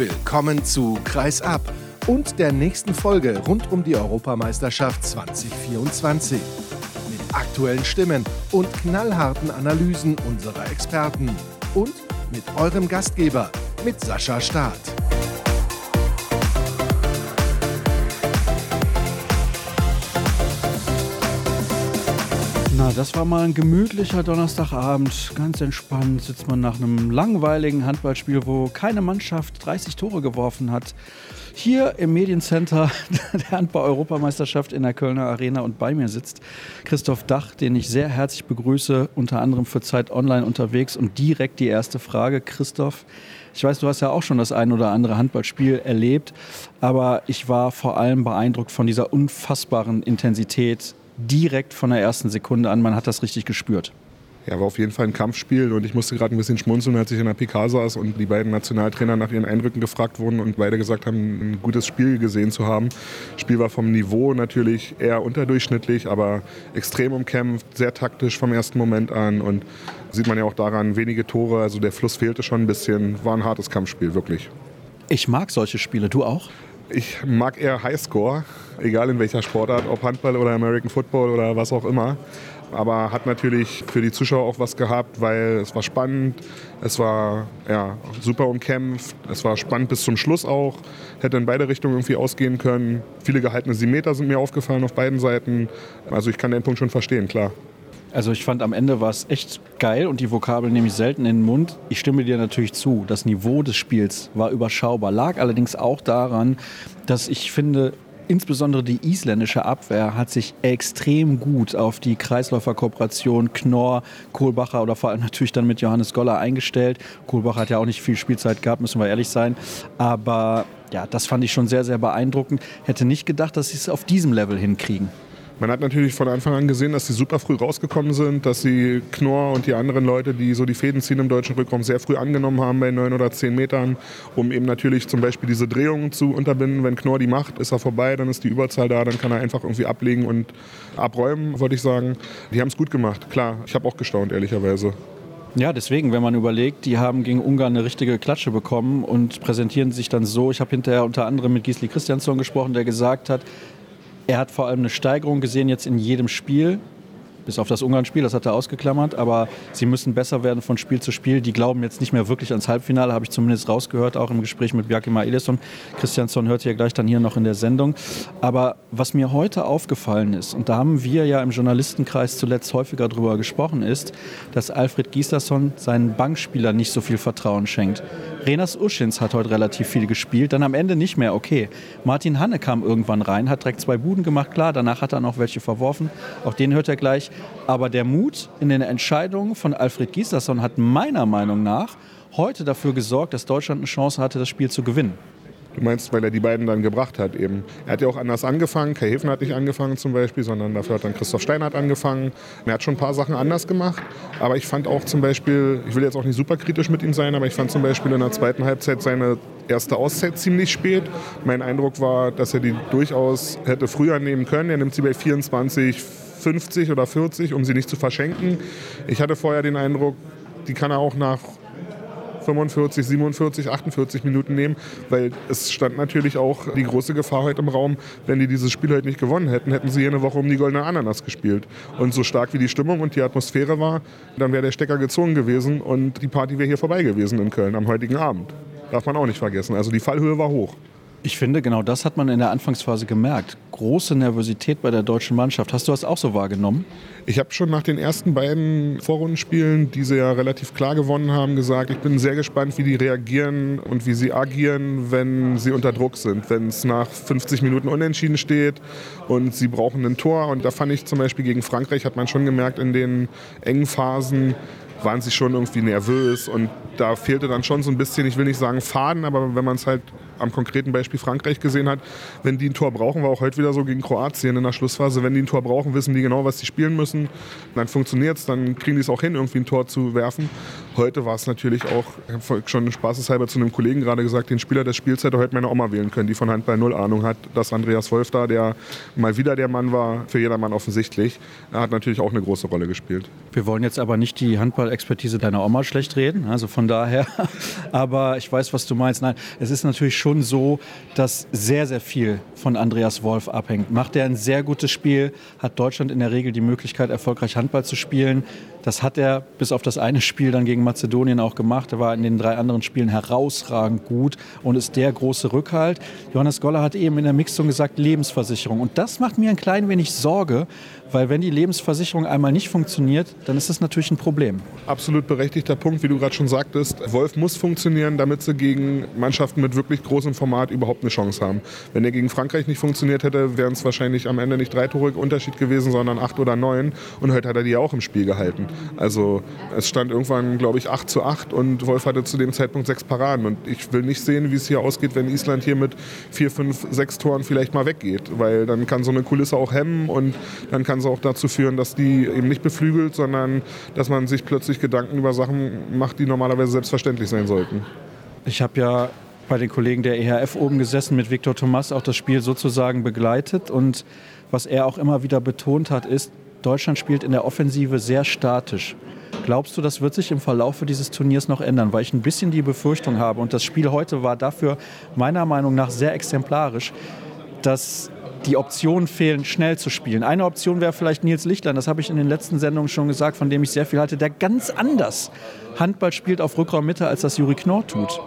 Willkommen zu Kreis ab und der nächsten Folge rund um die Europameisterschaft 2024. Mit aktuellen Stimmen und knallharten Analysen unserer Experten. Und mit eurem Gastgeber, mit Sascha Staat. Das war mal ein gemütlicher Donnerstagabend. Ganz entspannt sitzt man nach einem langweiligen Handballspiel, wo keine Mannschaft 30 Tore geworfen hat. Hier im Mediencenter der Handball-Europameisterschaft in der Kölner Arena und bei mir sitzt Christoph Dach, den ich sehr herzlich begrüße, unter anderem für Zeit Online unterwegs. Und direkt die erste Frage, Christoph. Ich weiß, du hast ja auch schon das ein oder andere Handballspiel erlebt, aber ich war vor allem beeindruckt von dieser unfassbaren Intensität direkt von der ersten Sekunde an. Man hat das richtig gespürt. Ja, war auf jeden Fall ein Kampfspiel und ich musste gerade ein bisschen schmunzeln, als ich in der PK saß und die beiden Nationaltrainer nach ihren Eindrücken gefragt wurden und beide gesagt haben, ein gutes Spiel gesehen zu haben. Das Spiel war vom Niveau natürlich eher unterdurchschnittlich, aber extrem umkämpft, sehr taktisch vom ersten Moment an und sieht man ja auch daran, wenige Tore, also der Fluss fehlte schon ein bisschen, war ein hartes Kampfspiel, wirklich. Ich mag solche Spiele, du auch? Ich mag eher Highscore, egal in welcher Sportart, ob Handball oder American Football oder was auch immer. Aber hat natürlich für die Zuschauer auch was gehabt, weil es war spannend, es war ja, super umkämpft, es war spannend bis zum Schluss auch. Hätte in beide Richtungen irgendwie ausgehen können. Viele gehaltene Simeter sind mir aufgefallen auf beiden Seiten. Also ich kann den Punkt schon verstehen, klar. Also ich fand am Ende war es echt geil und die Vokabel nehme ich selten in den Mund. Ich stimme dir natürlich zu. Das Niveau des Spiels war überschaubar. Lag allerdings auch daran, dass ich finde, insbesondere die isländische Abwehr hat sich extrem gut auf die Kreisläuferkooperation Knorr, Kohlbacher oder vor allem natürlich dann mit Johannes Goller eingestellt. Kohlbacher hat ja auch nicht viel Spielzeit gehabt, müssen wir ehrlich sein. Aber ja, das fand ich schon sehr, sehr beeindruckend. Hätte nicht gedacht, dass sie es auf diesem Level hinkriegen. Man hat natürlich von Anfang an gesehen, dass sie super früh rausgekommen sind, dass sie Knorr und die anderen Leute, die so die Fäden ziehen im deutschen Rückraum, sehr früh angenommen haben bei neun oder zehn Metern, um eben natürlich zum Beispiel diese Drehungen zu unterbinden. Wenn Knorr die macht, ist er vorbei, dann ist die Überzahl da, dann kann er einfach irgendwie ablegen und abräumen, wollte ich sagen. Die haben es gut gemacht, klar. Ich habe auch gestaunt, ehrlicherweise. Ja, deswegen, wenn man überlegt, die haben gegen Ungarn eine richtige Klatsche bekommen und präsentieren sich dann so. Ich habe hinterher unter anderem mit Gisli Christiansson gesprochen, der gesagt hat, er hat vor allem eine Steigerung gesehen jetzt in jedem Spiel bis auf das Ungarn-Spiel, das hat er ausgeklammert, aber sie müssen besser werden von Spiel zu Spiel. Die glauben jetzt nicht mehr wirklich ans Halbfinale, habe ich zumindest rausgehört, auch im Gespräch mit Bjarke Elisson. Christiansson hört ihr gleich dann hier noch in der Sendung. Aber was mir heute aufgefallen ist, und da haben wir ja im Journalistenkreis zuletzt häufiger drüber gesprochen, ist, dass Alfred Gislason seinen Bankspielern nicht so viel Vertrauen schenkt. Renas Uschins hat heute relativ viel gespielt, dann am Ende nicht mehr, okay. Martin Hanne kam irgendwann rein, hat direkt zwei Buden gemacht, klar, danach hat er noch welche verworfen, auch den hört er gleich. Aber der Mut in den Entscheidungen von Alfred Gislason hat meiner Meinung nach heute dafür gesorgt, dass Deutschland eine Chance hatte, das Spiel zu gewinnen. Du meinst, weil er die beiden dann gebracht hat eben. Er hat ja auch anders angefangen. Kai Hefen hat nicht angefangen zum Beispiel, sondern dafür hat dann Christoph Steinhardt angefangen. Er hat schon ein paar Sachen anders gemacht. Aber ich fand auch zum Beispiel, ich will jetzt auch nicht super kritisch mit ihm sein, aber ich fand zum Beispiel in der zweiten Halbzeit seine erste Auszeit ziemlich spät. Mein Eindruck war, dass er die durchaus hätte früher nehmen können. Er nimmt sie bei 24, 50 oder 40, um sie nicht zu verschenken. Ich hatte vorher den Eindruck, die kann er auch nach 45, 47, 48 Minuten nehmen, weil es stand natürlich auch die große Gefahr heute im Raum, wenn die dieses Spiel heute nicht gewonnen hätten, hätten sie hier eine Woche um die goldene Ananas gespielt. Und so stark wie die Stimmung und die Atmosphäre war, dann wäre der Stecker gezogen gewesen und die Party wäre hier vorbei gewesen in Köln am heutigen Abend. Darf man auch nicht vergessen. Also die Fallhöhe war hoch. Ich finde, genau das hat man in der Anfangsphase gemerkt. Große Nervosität bei der deutschen Mannschaft. Hast du das auch so wahrgenommen? Ich habe schon nach den ersten beiden Vorrundenspielen, die sie ja relativ klar gewonnen haben, gesagt, ich bin sehr gespannt, wie die reagieren und wie sie agieren, wenn sie unter Druck sind. Wenn es nach 50 Minuten unentschieden steht und sie brauchen ein Tor. Und da fand ich zum Beispiel gegen Frankreich, hat man schon gemerkt, in den engen Phasen, waren sie schon irgendwie nervös und da fehlte dann schon so ein bisschen, ich will nicht sagen Faden, aber wenn man es halt am konkreten Beispiel Frankreich gesehen hat, wenn die ein Tor brauchen, war auch heute wieder so gegen Kroatien in der Schlussphase, wenn die ein Tor brauchen, wissen die genau, was sie spielen müssen, dann funktioniert es, dann kriegen die es auch hin, irgendwie ein Tor zu werfen. Heute war es natürlich auch, ich habe schon spaßeshalber zu einem Kollegen gerade gesagt, den Spieler des Spiels hätte heute meine Oma wählen können, die von Handball null Ahnung hat. Dass Andreas Wolf da, der mal wieder der Mann war, für jedermann offensichtlich, hat natürlich auch eine große Rolle gespielt. Wir wollen jetzt aber nicht die Handballexpertise deiner Oma schlecht reden, also von daher. Aber ich weiß, was du meinst. Nein, es ist natürlich schon so, dass sehr, sehr viel von Andreas Wolf abhängt. Macht er ein sehr gutes Spiel, hat Deutschland in der Regel die Möglichkeit, erfolgreich Handball zu spielen. Das hat er bis auf das eine Spiel dann gegen Mazedonien auch gemacht. Er war in den drei anderen Spielen herausragend gut und ist der große Rückhalt. Johannes Goller hat eben in der Mixung gesagt, Lebensversicherung. Und das macht mir ein klein wenig Sorge, weil wenn die Lebensversicherung einmal nicht funktioniert, dann ist das natürlich ein Problem. Absolut berechtigter Punkt, wie du gerade schon sagtest. Wolf muss funktionieren, damit sie gegen Mannschaften mit wirklich großem Format überhaupt eine Chance haben. Wenn er gegen Frankreich nicht funktioniert hätte, wären es wahrscheinlich am Ende nicht drei Tore Unterschied gewesen, sondern acht oder neun. Und heute hat er die auch im Spiel gehalten. Also es stand irgendwann, glaube ich, 8 zu 8 und Wolf hatte zu dem Zeitpunkt sechs Paraden. Und ich will nicht sehen, wie es hier ausgeht, wenn Island hier mit vier, fünf, sechs Toren vielleicht mal weggeht. Weil dann kann so eine Kulisse auch hemmen und dann kann es auch dazu führen, dass die eben nicht beflügelt, sondern dass man sich plötzlich Gedanken über Sachen macht, die normalerweise selbstverständlich sein sollten. Ich habe ja bei den Kollegen der EHF oben gesessen, mit Viktor Thomas auch das Spiel sozusagen begleitet. Und was er auch immer wieder betont hat, ist, Deutschland spielt in der Offensive sehr statisch. Glaubst du, das wird sich im Verlauf dieses Turniers noch ändern? Weil ich ein bisschen die Befürchtung habe, und das Spiel heute war dafür meiner Meinung nach sehr exemplarisch, dass die Optionen fehlen, schnell zu spielen. Eine Option wäre vielleicht Nils Lichtlein, das habe ich in den letzten Sendungen schon gesagt, von dem ich sehr viel halte, der ganz anders Handball spielt auf Rückraummitte, als das Juri Knorr tut.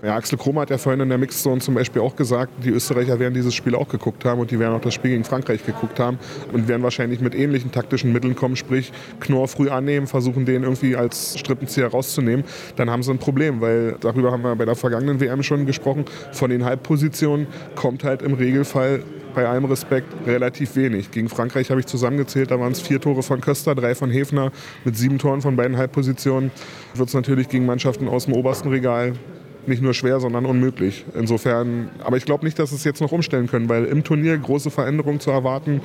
Ja, Axel Kromer hat ja vorhin in der Mixzone zum Beispiel auch gesagt, die Österreicher werden dieses Spiel auch geguckt haben und die werden auch das Spiel gegen Frankreich geguckt haben und werden wahrscheinlich mit ähnlichen taktischen Mitteln kommen, sprich Knorr früh annehmen, versuchen den irgendwie als Strippenzieher rauszunehmen. Dann haben sie ein Problem, weil darüber haben wir bei der vergangenen WM schon gesprochen. Von den Halbpositionen kommt halt im Regelfall bei allem Respekt relativ wenig. Gegen Frankreich habe ich zusammengezählt, da waren es vier Tore von Köster, drei von Hefner mit sieben Toren von beiden Halbpositionen. Wird es natürlich gegen Mannschaften aus dem obersten Regal nicht nur schwer, sondern unmöglich. Insofern, aber ich glaube nicht, dass es jetzt noch umstellen können, weil im Turnier große Veränderungen zu erwarten,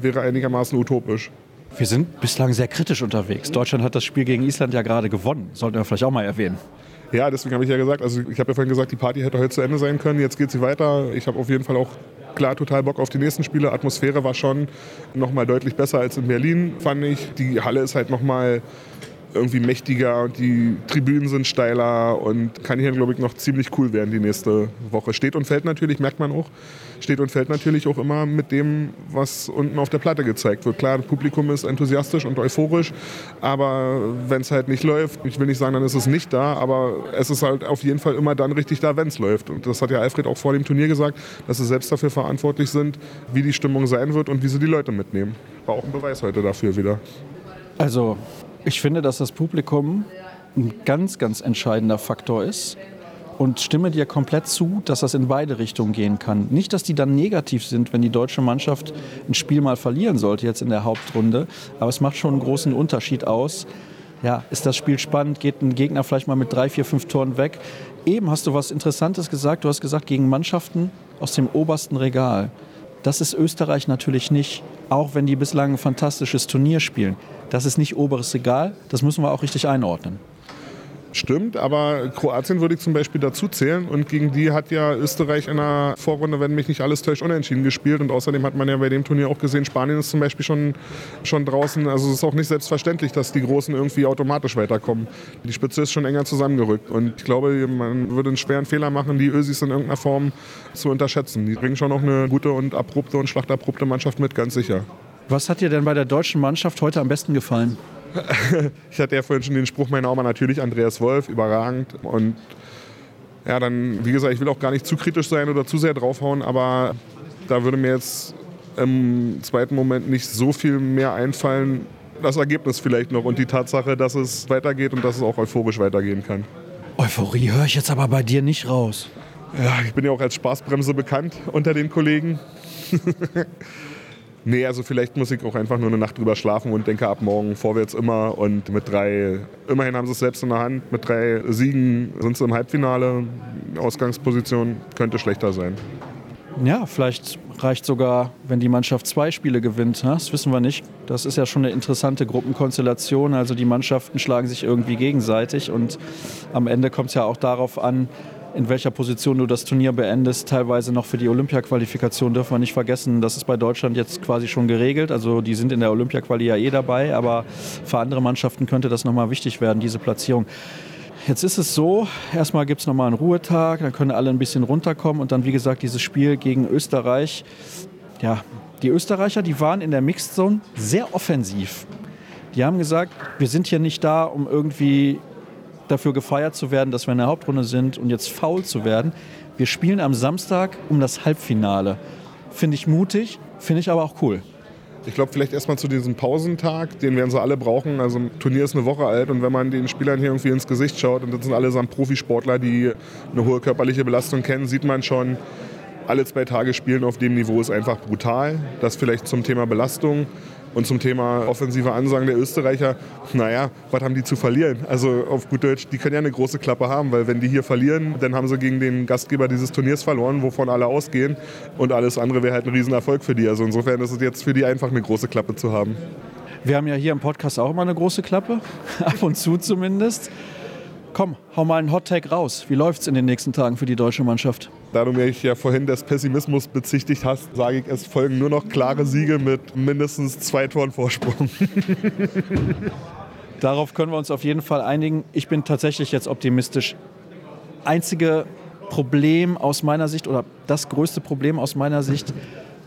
wäre einigermaßen utopisch. Wir sind bislang sehr kritisch unterwegs. Deutschland hat das Spiel gegen Island ja gerade gewonnen. Sollten wir vielleicht auch mal erwähnen. Ja, deswegen habe ich ja gesagt, also ich habe ja vorhin gesagt, die Party hätte heute zu Ende sein können. Jetzt geht sie weiter. Ich habe auf jeden Fall auch klar total Bock auf die nächsten Spiele. Atmosphäre war schon noch mal deutlich besser als in Berlin, fand ich. Die Halle ist halt noch mal irgendwie mächtiger und die Tribünen sind steiler und kann hier, glaube ich, noch ziemlich cool werden die nächste Woche. Steht und fällt natürlich, merkt man auch, steht und fällt natürlich auch immer mit dem, was unten auf der Platte gezeigt wird. Klar, das Publikum ist enthusiastisch und euphorisch, aber wenn es halt nicht läuft, ich will nicht sagen, dann ist es nicht da, aber es ist halt auf jeden Fall immer dann richtig da, wenn es läuft. Und das hat ja Alfred auch vor dem Turnier gesagt, dass sie selbst dafür verantwortlich sind, wie die Stimmung sein wird und wie sie die Leute mitnehmen. War auch ein Beweis heute dafür wieder. Also ich finde, dass das Publikum ein ganz, ganz entscheidender Faktor ist und stimme dir komplett zu, dass das in beide Richtungen gehen kann. Nicht, dass die dann negativ sind, wenn die deutsche Mannschaft ein Spiel mal verlieren sollte, jetzt in der Hauptrunde, aber es macht schon einen großen Unterschied aus. Ja, ist das Spiel spannend? Geht ein Gegner vielleicht mal mit drei, vier, fünf Toren weg? Eben hast du was Interessantes gesagt. Du hast gesagt, gegen Mannschaften aus dem obersten Regal. Das ist Österreich natürlich nicht, auch wenn die bislang ein fantastisches Turnier spielen. Das ist nicht oberes Regal, das müssen wir auch richtig einordnen. Stimmt, aber Kroatien würde ich zum Beispiel dazu zählen und gegen die hat ja Österreich in der Vorrunde, wenn mich nicht alles täuscht, unentschieden gespielt und außerdem hat man ja bei dem Turnier auch gesehen, Spanien ist zum Beispiel schon, schon draußen, also es ist auch nicht selbstverständlich, dass die Großen irgendwie automatisch weiterkommen. Die Spitze ist schon enger zusammengerückt und ich glaube, man würde einen schweren Fehler machen, die Ösis in irgendeiner Form zu unterschätzen. Die bringen schon noch eine gute und abrupte und schlachterprobte Mannschaft mit, ganz sicher. Was hat dir denn bei der deutschen Mannschaft heute am besten gefallen? ich hatte ja vorhin schon den Spruch meiner Oma, natürlich Andreas Wolf, überragend. Und ja, dann, wie gesagt, ich will auch gar nicht zu kritisch sein oder zu sehr draufhauen, aber da würde mir jetzt im zweiten Moment nicht so viel mehr einfallen. Das Ergebnis vielleicht noch und die Tatsache, dass es weitergeht und dass es auch euphorisch weitergehen kann. Euphorie höre ich jetzt aber bei dir nicht raus. Ja, ich bin ja auch als Spaßbremse bekannt unter den Kollegen. Nee, also vielleicht muss ich auch einfach nur eine Nacht drüber schlafen und denke ab morgen vorwärts immer. Und mit drei, immerhin haben sie es selbst in der Hand, mit drei Siegen sind sie im Halbfinale. Ausgangsposition könnte schlechter sein. Ja, vielleicht reicht sogar, wenn die Mannschaft zwei Spiele gewinnt. Das wissen wir nicht. Das ist ja schon eine interessante Gruppenkonstellation. Also die Mannschaften schlagen sich irgendwie gegenseitig und am Ende kommt es ja auch darauf an, in welcher Position du das Turnier beendest. Teilweise noch für die Olympia-Qualifikation dürfen wir nicht vergessen, das ist bei Deutschland jetzt quasi schon geregelt. Also die sind in der Olympia-Quali ja eh dabei, aber für andere Mannschaften könnte das nochmal wichtig werden, diese Platzierung. Jetzt ist es so, erstmal gibt es nochmal einen Ruhetag, dann können alle ein bisschen runterkommen und dann, wie gesagt, dieses Spiel gegen Österreich. Ja, die Österreicher, die waren in der Mixed Zone sehr offensiv. Die haben gesagt, wir sind hier nicht da, um irgendwie dafür gefeiert zu werden, dass wir in der Hauptrunde sind und jetzt faul zu werden. Wir spielen am Samstag um das Halbfinale. Finde ich mutig, finde ich aber auch cool. Ich glaube, vielleicht erstmal zu diesem Pausentag, den werden sie alle brauchen. Also, ein Turnier ist eine Woche alt und wenn man den Spielern hier irgendwie ins Gesicht schaut, und das sind allesamt Profisportler, die eine hohe körperliche Belastung kennen, sieht man schon, alle zwei Tage spielen auf dem Niveau ist einfach brutal. Das vielleicht zum Thema Belastung. Und zum Thema offensive Ansagen der Österreicher, naja, was haben die zu verlieren? Also auf gut Deutsch, die können ja eine große Klappe haben, weil wenn die hier verlieren, dann haben sie gegen den Gastgeber dieses Turniers verloren, wovon alle ausgehen. Und alles andere wäre halt ein Riesenerfolg für die. Also insofern ist es jetzt für die einfach eine große Klappe zu haben. Wir haben ja hier im Podcast auch immer eine große Klappe, ab und zu zumindest. Komm, hau mal einen Hot-Tag raus. Wie läuft es in den nächsten Tagen für die deutsche Mannschaft? Da du mich ja vorhin des Pessimismus bezichtigt hast, sage ich, es folgen nur noch klare Siege mit mindestens zwei Toren Vorsprung. Darauf können wir uns auf jeden Fall einigen. Ich bin tatsächlich jetzt optimistisch. Einzige Problem aus meiner Sicht oder das größte Problem aus meiner Sicht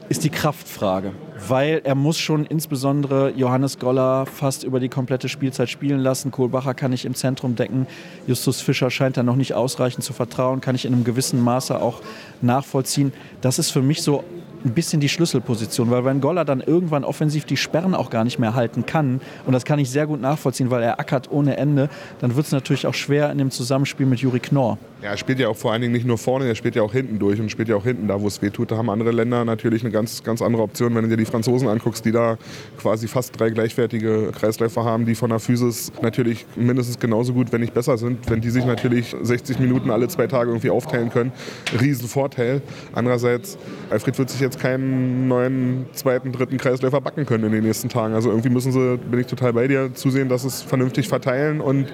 ist die Kraftfrage, weil er muss schon insbesondere Johannes Goller fast über die komplette Spielzeit spielen lassen. Kohlbacher kann ich im Zentrum decken. Justus Fischer scheint da noch nicht ausreichend zu vertrauen, kann ich in einem gewissen Maße auch nachvollziehen. Das ist für mich so ein bisschen die Schlüsselposition, weil wenn Goller dann irgendwann offensiv die Sperren auch gar nicht mehr halten kann, und das kann ich sehr gut nachvollziehen, weil er ackert ohne Ende, dann wird es natürlich auch schwer in dem Zusammenspiel mit Juri Knorr. Ja, er spielt ja auch vor allen Dingen nicht nur vorne, er spielt ja auch hinten durch und spielt ja auch hinten da, wo es weh tut. Da haben andere Länder natürlich eine ganz, ganz andere Option. Wenn du dir die Franzosen anguckst, die da quasi fast drei gleichwertige Kreisläufer haben, die von der Physis natürlich mindestens genauso gut, wenn nicht besser sind, wenn die sich natürlich 60 Minuten alle zwei Tage irgendwie aufteilen können, Riesenvorteil. Andererseits, Alfred wird sich jetzt keinen neuen zweiten, dritten Kreisläufer backen können in den nächsten Tagen. Also irgendwie müssen sie, bin ich total bei dir, zusehen, dass es vernünftig verteilen und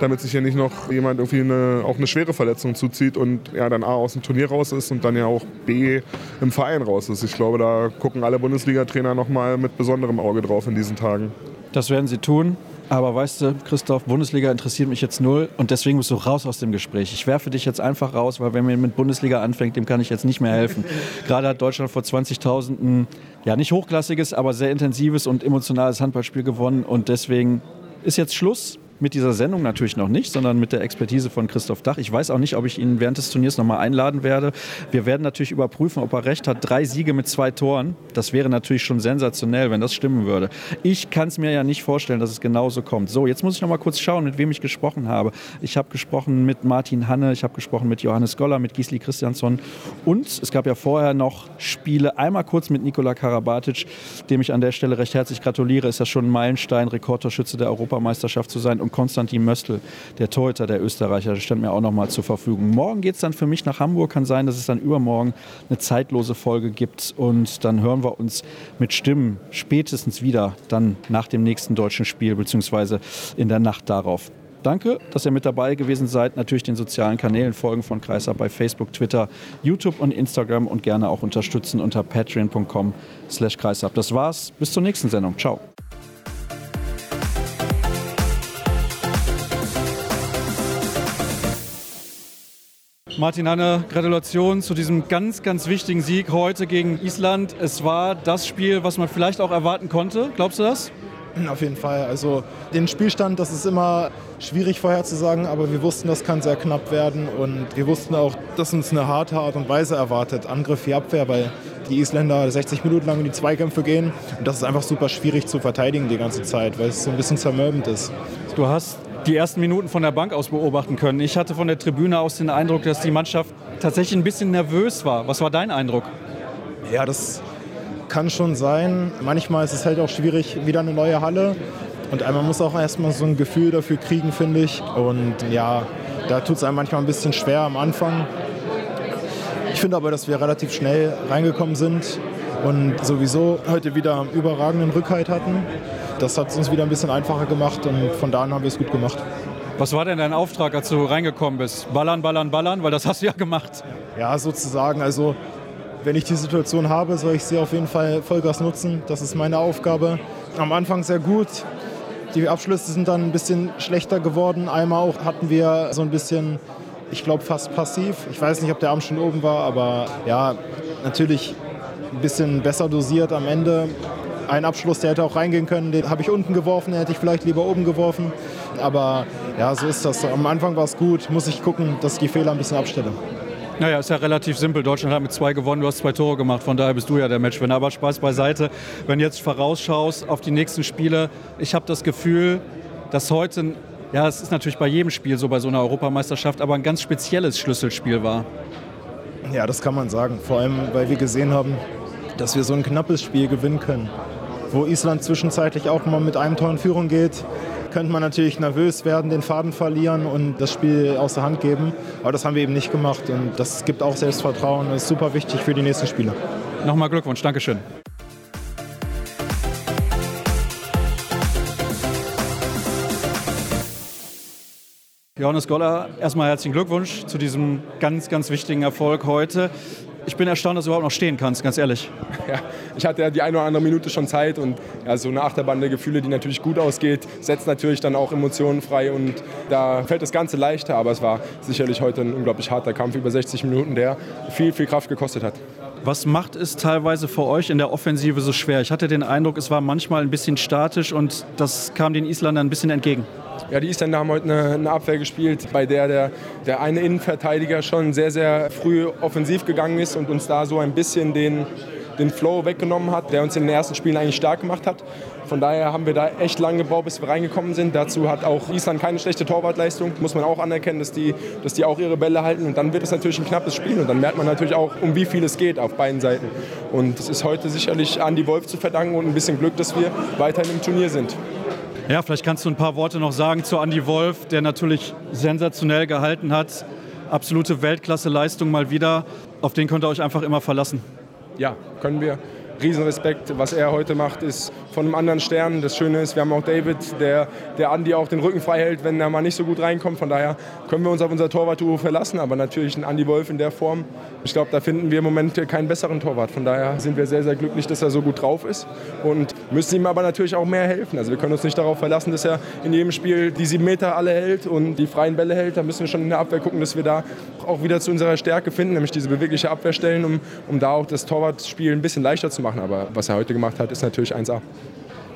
damit sich hier nicht noch jemand irgendwie eine, auch eine schwere Verletzung zuzieht und ja, dann A aus dem Turnier raus ist und dann ja auch B im Verein raus ist. Ich glaube, da gucken alle Bundesliga-Trainer nochmal mit besonderem Auge drauf in diesen Tagen. Das werden sie tun. Aber weißt du, Christoph, Bundesliga interessiert mich jetzt null und deswegen bist du raus aus dem Gespräch. Ich werfe dich jetzt einfach raus, weil wenn man mit Bundesliga anfängt, dem kann ich jetzt nicht mehr helfen. Gerade hat Deutschland vor 20.000 ein, ja nicht hochklassiges, aber sehr intensives und emotionales Handballspiel gewonnen und deswegen ist jetzt Schluss mit dieser Sendung natürlich noch nicht, sondern mit der Expertise von Christoph Dach. Ich weiß auch nicht, ob ich ihn während des Turniers nochmal einladen werde. Wir werden natürlich überprüfen, ob er recht hat. Drei Siege mit zwei Toren, das wäre natürlich schon sensationell, wenn das stimmen würde. Ich kann es mir ja nicht vorstellen, dass es genauso kommt. So, jetzt muss ich noch mal kurz schauen, mit wem ich gesprochen habe. Ich habe gesprochen mit Martin Hanne, ich habe gesprochen mit Johannes Goller, mit Gisli Christiansson und es gab ja vorher noch Spiele. Einmal kurz mit Nikola Karabatic, dem ich an der Stelle recht herzlich gratuliere. Ist das schon ein Meilenstein, Rekordtorschütze der Europameisterschaft zu sein. Und und Konstantin Möstl, der Torhüter der Österreicher, der stand mir auch noch mal zur Verfügung. Morgen geht es dann für mich nach Hamburg. Kann sein, dass es dann übermorgen eine zeitlose Folge gibt und dann hören wir uns mit Stimmen spätestens wieder dann nach dem nächsten deutschen Spiel beziehungsweise in der Nacht darauf. Danke, dass ihr mit dabei gewesen seid. Natürlich den sozialen Kanälen folgen von Kreisab bei Facebook, Twitter, YouTube und Instagram und gerne auch unterstützen unter patreon.com slash kreisab. Das war's. Bis zur nächsten Sendung. Ciao. Martin Hanne, Gratulation zu diesem ganz, ganz wichtigen Sieg heute gegen Island. Es war das Spiel, was man vielleicht auch erwarten konnte. Glaubst du das? Auf jeden Fall. Also den Spielstand, das ist immer schwierig vorherzusagen, aber wir wussten, das kann sehr knapp werden und wir wussten auch, dass uns eine harte Art und Weise erwartet. Angriff wie Abwehr, weil die Isländer 60 Minuten lang in die Zweikämpfe gehen und das ist einfach super schwierig zu verteidigen die ganze Zeit, weil es so ein bisschen zermürbend ist. Du hast die ersten Minuten von der Bank aus beobachten können. Ich hatte von der Tribüne aus den Eindruck, dass die Mannschaft tatsächlich ein bisschen nervös war. Was war dein Eindruck? Ja, das kann schon sein. Manchmal ist es halt auch schwierig, wieder eine neue Halle. Und man muss auch erstmal so ein Gefühl dafür kriegen, finde ich. Und ja, da tut es einem manchmal ein bisschen schwer am Anfang. Ich finde aber, dass wir relativ schnell reingekommen sind und sowieso heute wieder überragenden Rückhalt hatten. Das hat es uns wieder ein bisschen einfacher gemacht und von da an haben wir es gut gemacht. Was war denn dein Auftrag, als du reingekommen bist? Ballern, ballern, ballern, weil das hast du ja gemacht. Ja, sozusagen. Also wenn ich die Situation habe, soll ich sie auf jeden Fall Vollgas nutzen. Das ist meine Aufgabe. Am Anfang sehr gut. Die Abschlüsse sind dann ein bisschen schlechter geworden. Einmal auch hatten wir so ein bisschen, ich glaube fast passiv. Ich weiß nicht, ob der Arm schon oben war, aber ja, natürlich ein bisschen besser dosiert am Ende. Ein Abschluss, der hätte auch reingehen können, den habe ich unten geworfen, den hätte ich vielleicht lieber oben geworfen. Aber ja, so ist das. Am Anfang war es gut, muss ich gucken, dass ich die Fehler ein bisschen abstelle. Naja, ist ja relativ simpel. Deutschland hat mit zwei gewonnen, du hast zwei Tore gemacht. Von daher bist du ja der Matchwinner. Aber Spaß beiseite. Wenn du jetzt vorausschaust auf die nächsten Spiele, ich habe das Gefühl, dass heute, ja, es ist natürlich bei jedem Spiel so, bei so einer Europameisterschaft, aber ein ganz spezielles Schlüsselspiel war. Ja, das kann man sagen. Vor allem, weil wir gesehen haben, dass wir so ein knappes Spiel gewinnen können. Wo Island zwischenzeitlich auch mal mit einem Tor in Führung geht, könnte man natürlich nervös werden, den Faden verlieren und das Spiel aus der Hand geben. Aber das haben wir eben nicht gemacht und das gibt auch Selbstvertrauen. Das ist super wichtig für die nächsten Spiele. Nochmal Glückwunsch, Dankeschön. Johannes Goller, erstmal herzlichen Glückwunsch zu diesem ganz, ganz wichtigen Erfolg heute. Ich bin erstaunt, dass du überhaupt noch stehen kannst, ganz ehrlich. Ja, ich hatte ja die eine oder andere Minute schon Zeit und ja, so eine Achterbahn der Gefühle, die natürlich gut ausgeht, setzt natürlich dann auch Emotionen frei und da fällt das Ganze leichter, aber es war sicherlich heute ein unglaublich harter Kampf über 60 Minuten, der viel, viel Kraft gekostet hat. Was macht es teilweise für euch in der Offensive so schwer? Ich hatte den Eindruck, es war manchmal ein bisschen statisch und das kam den Isländern ein bisschen entgegen. Ja, die Isländer haben heute eine, eine, Abwehr gespielt, bei der, der der eine Innenverteidiger schon sehr, sehr früh offensiv gegangen ist und uns da so ein bisschen den, den Flow weggenommen hat, der uns in den ersten Spielen eigentlich stark gemacht hat. Von daher haben wir da echt lange gebraucht, bis wir reingekommen sind. Dazu hat auch Island keine schlechte Torwartleistung. Muss man auch anerkennen, dass die, dass die auch ihre Bälle halten. Und dann wird es natürlich ein knappes Spiel. Und dann merkt man natürlich auch, um wie viel es geht auf beiden Seiten. Und es ist heute sicherlich Andy Wolf zu verdanken und ein bisschen Glück, dass wir weiterhin im Turnier sind. Ja, vielleicht kannst du ein paar Worte noch sagen zu Andy Wolf, der natürlich sensationell gehalten hat. Absolute Weltklasse-Leistung mal wieder. Auf den könnt ihr euch einfach immer verlassen. Ja, können wir. Riesenrespekt. Was er heute macht, ist von einem anderen Stern. Das Schöne ist, wir haben auch David, der, der Andi auch den Rücken frei hält, wenn er mal nicht so gut reinkommt. Von daher können wir uns auf unser Torwart-Duo verlassen. Aber natürlich ein Andi Wolf in der Form. Ich glaube, da finden wir im Moment keinen besseren Torwart. Von daher sind wir sehr, sehr glücklich, dass er so gut drauf ist. Und müssen ihm aber natürlich auch mehr helfen. Also wir können uns nicht darauf verlassen, dass er in jedem Spiel die sieben Meter alle hält und die freien Bälle hält. Da müssen wir schon in der Abwehr gucken, dass wir da auch wieder zu unserer Stärke finden, nämlich diese bewegliche Abwehr stellen, um, um da auch das Torwartspiel ein bisschen leichter zu machen. Aber was er heute gemacht hat, ist natürlich 1A.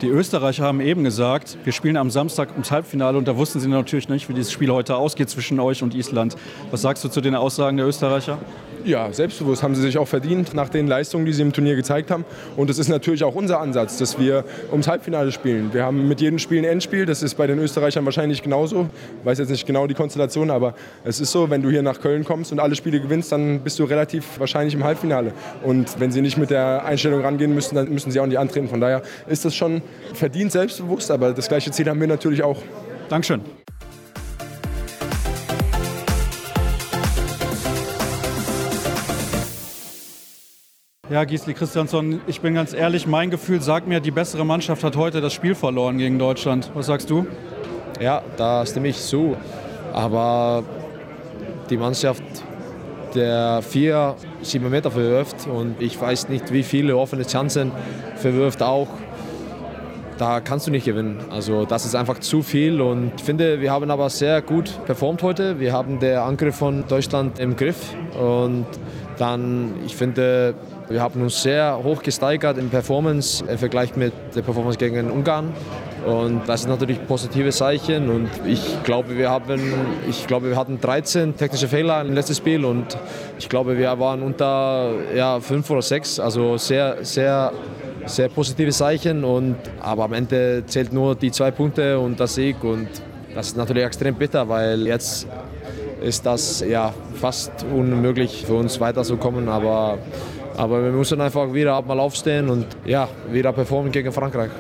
Die Österreicher haben eben gesagt, wir spielen am Samstag ums Halbfinale und da wussten sie natürlich nicht, wie dieses Spiel heute ausgeht zwischen euch und Island. Was sagst du zu den Aussagen der Österreicher? Ja, selbstbewusst haben sie sich auch verdient nach den Leistungen, die sie im Turnier gezeigt haben. Und das ist natürlich auch unser Ansatz, dass wir ums Halbfinale spielen. Wir haben mit jedem Spiel ein Endspiel. Das ist bei den Österreichern wahrscheinlich genauso. Ich weiß jetzt nicht genau die Konstellation, aber es ist so, wenn du hier nach Köln kommst und alle Spiele gewinnst, dann bist du relativ wahrscheinlich im Halbfinale. Und wenn sie nicht mit der Einstellung rangehen müssen, dann müssen sie auch nicht antreten. Von daher ist das schon verdient selbstbewusst, aber das gleiche Ziel haben wir natürlich auch. Dankeschön. Ja, Gisli Christiansson, ich bin ganz ehrlich, mein Gefühl sagt mir, die bessere Mannschaft hat heute das Spiel verloren gegen Deutschland. Was sagst du? Ja, da stimme ich zu. Aber die Mannschaft, der vier, sieben Meter verwirft und ich weiß nicht, wie viele offene Chancen verwirft auch, da kannst du nicht gewinnen. Also das ist einfach zu viel und ich finde, wir haben aber sehr gut performt heute. Wir haben den Angriff von Deutschland im Griff und dann, ich finde, wir haben uns sehr hoch gesteigert in Performance im Vergleich mit der Performance gegen Ungarn. Und das ist natürlich ein positives Zeichen. Und ich glaube, wir haben, ich glaube, wir hatten 13 technische Fehler im letzten Spiel und ich glaube, wir waren unter ja, 5 oder 6. Also sehr, sehr, sehr positives Zeichen. Und, aber am Ende zählt nur die zwei Punkte und der Sieg. Und das ist natürlich extrem bitter, weil jetzt ist das ja fast unmöglich für uns weiterzukommen. Aber aber wir müssen einfach wieder mal aufstehen und ja, wieder performen gegen Frankreich.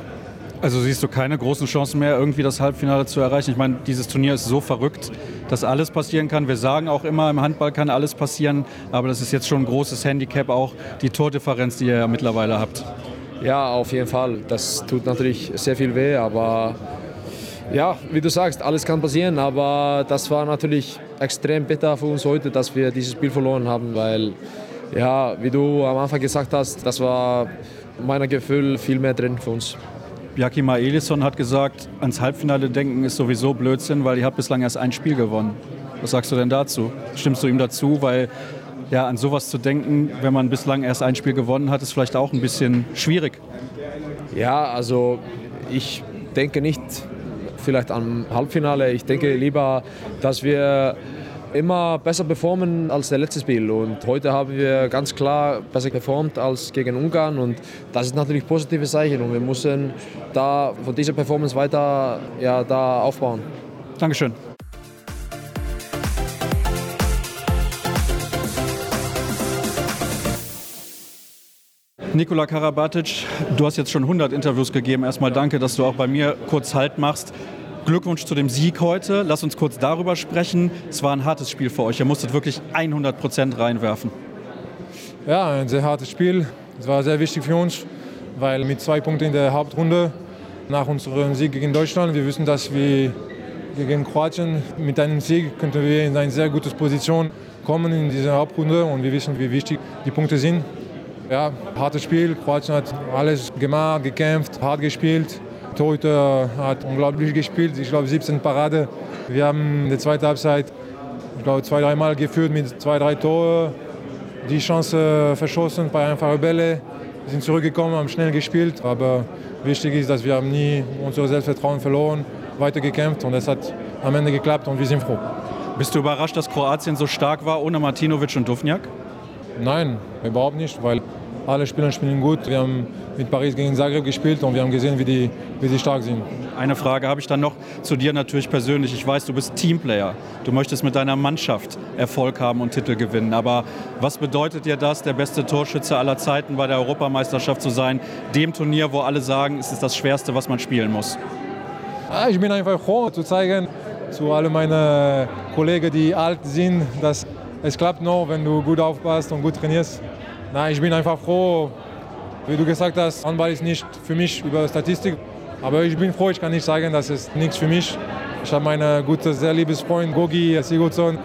Also siehst du keine großen Chancen mehr, irgendwie das Halbfinale zu erreichen? Ich meine, dieses Turnier ist so verrückt, dass alles passieren kann. Wir sagen auch immer, im Handball kann alles passieren, aber das ist jetzt schon ein großes Handicap, auch die Tordifferenz, die ihr ja mittlerweile habt. Ja, auf jeden Fall. Das tut natürlich sehr viel weh, aber ja, wie du sagst, alles kann passieren, aber das war natürlich extrem bitter für uns heute, dass wir dieses Spiel verloren haben, weil, ja, wie du am Anfang gesagt hast, das war meiner Gefühl viel mehr drin für uns. Jakima Elisson hat gesagt, ans Halbfinale denken ist sowieso Blödsinn, weil ihr habt bislang erst ein Spiel gewonnen. Was sagst du denn dazu? Stimmst du ihm dazu? Weil ja, an sowas zu denken, wenn man bislang erst ein Spiel gewonnen hat, ist vielleicht auch ein bisschen schwierig. Ja, also ich denke nicht vielleicht am Halbfinale. Ich denke lieber, dass wir immer besser performen als der letzte Spiel. Und heute haben wir ganz klar besser performt als gegen Ungarn. Und das ist natürlich ein positives Zeichen. Und wir müssen da von dieser Performance weiter ja, da aufbauen. Dankeschön. Nikola Karabatic, du hast jetzt schon 100 Interviews gegeben. Erstmal danke, dass du auch bei mir kurz Halt machst. Glückwunsch zu dem Sieg heute. Lass uns kurz darüber sprechen. Es war ein hartes Spiel für euch. Ihr musstet wirklich 100 Prozent reinwerfen. Ja, ein sehr hartes Spiel. Es war sehr wichtig für uns, weil mit zwei Punkten in der Hauptrunde nach unserem Sieg gegen Deutschland, wir wissen, dass wir gegen Kroatien mit einem Sieg könnten wir in eine sehr gute Position kommen in dieser Hauptrunde und wir wissen, wie wichtig die Punkte sind. Ja, hartes Spiel. Kroatien hat alles gemacht, gekämpft, hart gespielt. Torhüter hat unglaublich gespielt. Ich glaube, 17 Parade. Wir haben in der zweiten Halbzeit, ich glaube, zwei, dreimal geführt mit zwei, drei Tore. Die Chance verschossen bei einfachen Bälle. Wir sind zurückgekommen, haben schnell gespielt. Aber wichtig ist, dass wir haben nie unser Selbstvertrauen verloren, weiter gekämpft und es hat am Ende geklappt und wir sind froh. Bist du überrascht, dass Kroatien so stark war ohne Martinovic und Duvnjak? Nein, überhaupt nicht, weil alle Spieler spielen gut. Wir haben mit Paris gegen Zagreb gespielt und wir haben gesehen, wie die, wie die stark sind. Eine Frage habe ich dann noch zu dir natürlich persönlich. Ich weiß, du bist Teamplayer. Du möchtest mit deiner Mannschaft Erfolg haben und Titel gewinnen. Aber was bedeutet dir das, der beste Torschütze aller Zeiten bei der Europameisterschaft zu sein? Dem Turnier, wo alle sagen, es ist das Schwerste, was man spielen muss. Ich bin einfach froh zu zeigen zu all meinen Kollegen, die alt sind, dass es klappt nur, wenn du gut aufpasst und gut trainierst. Nein, ich bin einfach froh, wie du gesagt hast, Handball ist nicht für mich über Statistik. Aber ich bin froh, ich kann nicht sagen, dass es nichts für mich. Ich habe meinen guten, sehr liebes Freund Gogi Sigurdsson.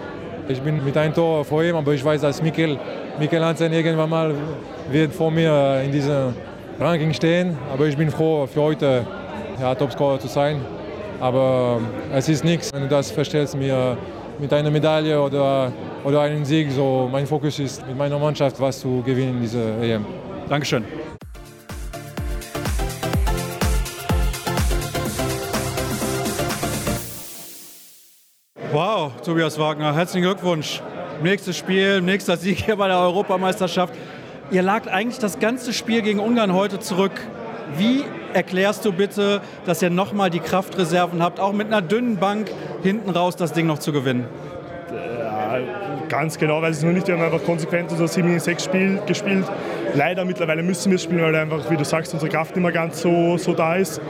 Ich bin mit einem Tor vor ihm, aber ich weiß, dass Mikkel, Mikkel Hansen irgendwann mal wird vor mir in diesem Ranking stehen. Aber ich bin froh, für heute ja, Topscorer zu sein. Aber es ist nichts, wenn du das verstellst mir mit einer Medaille oder oder einen Sieg. So, mein Fokus ist, mit meiner Mannschaft was zu gewinnen in dieser EM. Dankeschön. Wow, Tobias Wagner, herzlichen Glückwunsch. Nächstes Spiel, nächster Sieg hier bei der Europameisterschaft. Ihr lagt eigentlich das ganze Spiel gegen Ungarn heute zurück. Wie erklärst du bitte, dass ihr nochmal die Kraftreserven habt, auch mit einer dünnen Bank hinten raus das Ding noch zu gewinnen? Ganz genau weiß ich noch nicht. Wir haben einfach konsequent unser 7 gegen 6 Spiel gespielt. Leider mittlerweile müssen wir es spielen, weil einfach, wie du sagst, unsere Kraft nicht mehr ganz so, so da ist.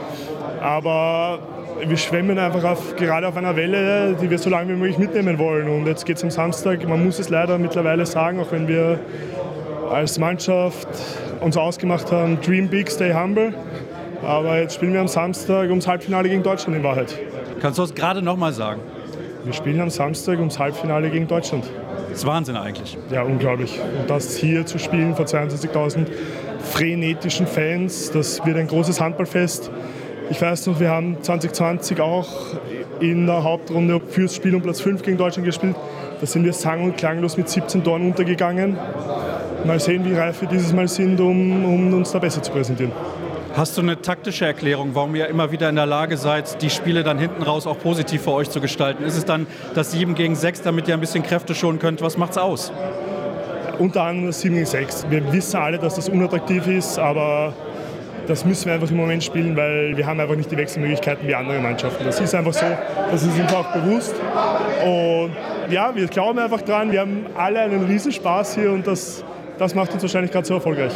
Aber wir schwemmen einfach auf, gerade auf einer Welle, die wir so lange wie möglich mitnehmen wollen. Und jetzt geht es am Samstag. Man muss es leider mittlerweile sagen, auch wenn wir als Mannschaft uns ausgemacht haben, Dream Big, Stay Humble. Aber jetzt spielen wir am Samstag ums Halbfinale gegen Deutschland in Wahrheit. Kannst du das gerade nochmal sagen? Wir spielen am Samstag ums Halbfinale gegen Deutschland. Das ist Wahnsinn eigentlich. Ja, unglaublich. Und das hier zu spielen vor 22.000 frenetischen Fans, das wird ein großes Handballfest. Ich weiß noch, wir haben 2020 auch in der Hauptrunde fürs Spiel um Platz 5 gegen Deutschland gespielt. Da sind wir sang- und klanglos mit 17 Toren untergegangen. Mal sehen, wie reif wir dieses Mal sind, um, um uns da besser zu präsentieren. Hast du eine taktische Erklärung, warum ihr immer wieder in der Lage seid, die Spiele dann hinten raus auch positiv für euch zu gestalten? Ist es dann das 7 gegen 6, damit ihr ein bisschen Kräfte schonen könnt? Was macht's aus? Unter anderem das 7 gegen 6. Wir wissen alle, dass das unattraktiv ist, aber das müssen wir einfach im Moment spielen, weil wir haben einfach nicht die Wechselmöglichkeiten wie andere Mannschaften. Das ist einfach so, das ist uns auch bewusst. Und ja, wir glauben einfach dran, wir haben alle einen Riesenspaß hier und das, das macht uns wahrscheinlich gerade so erfolgreich.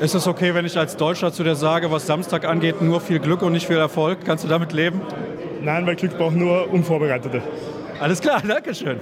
Ist es okay, wenn ich als Deutscher zu dir sage, was Samstag angeht, nur viel Glück und nicht viel Erfolg? Kannst du damit leben? Nein, weil Glück braucht nur Unvorbereitete. Alles klar, Dankeschön.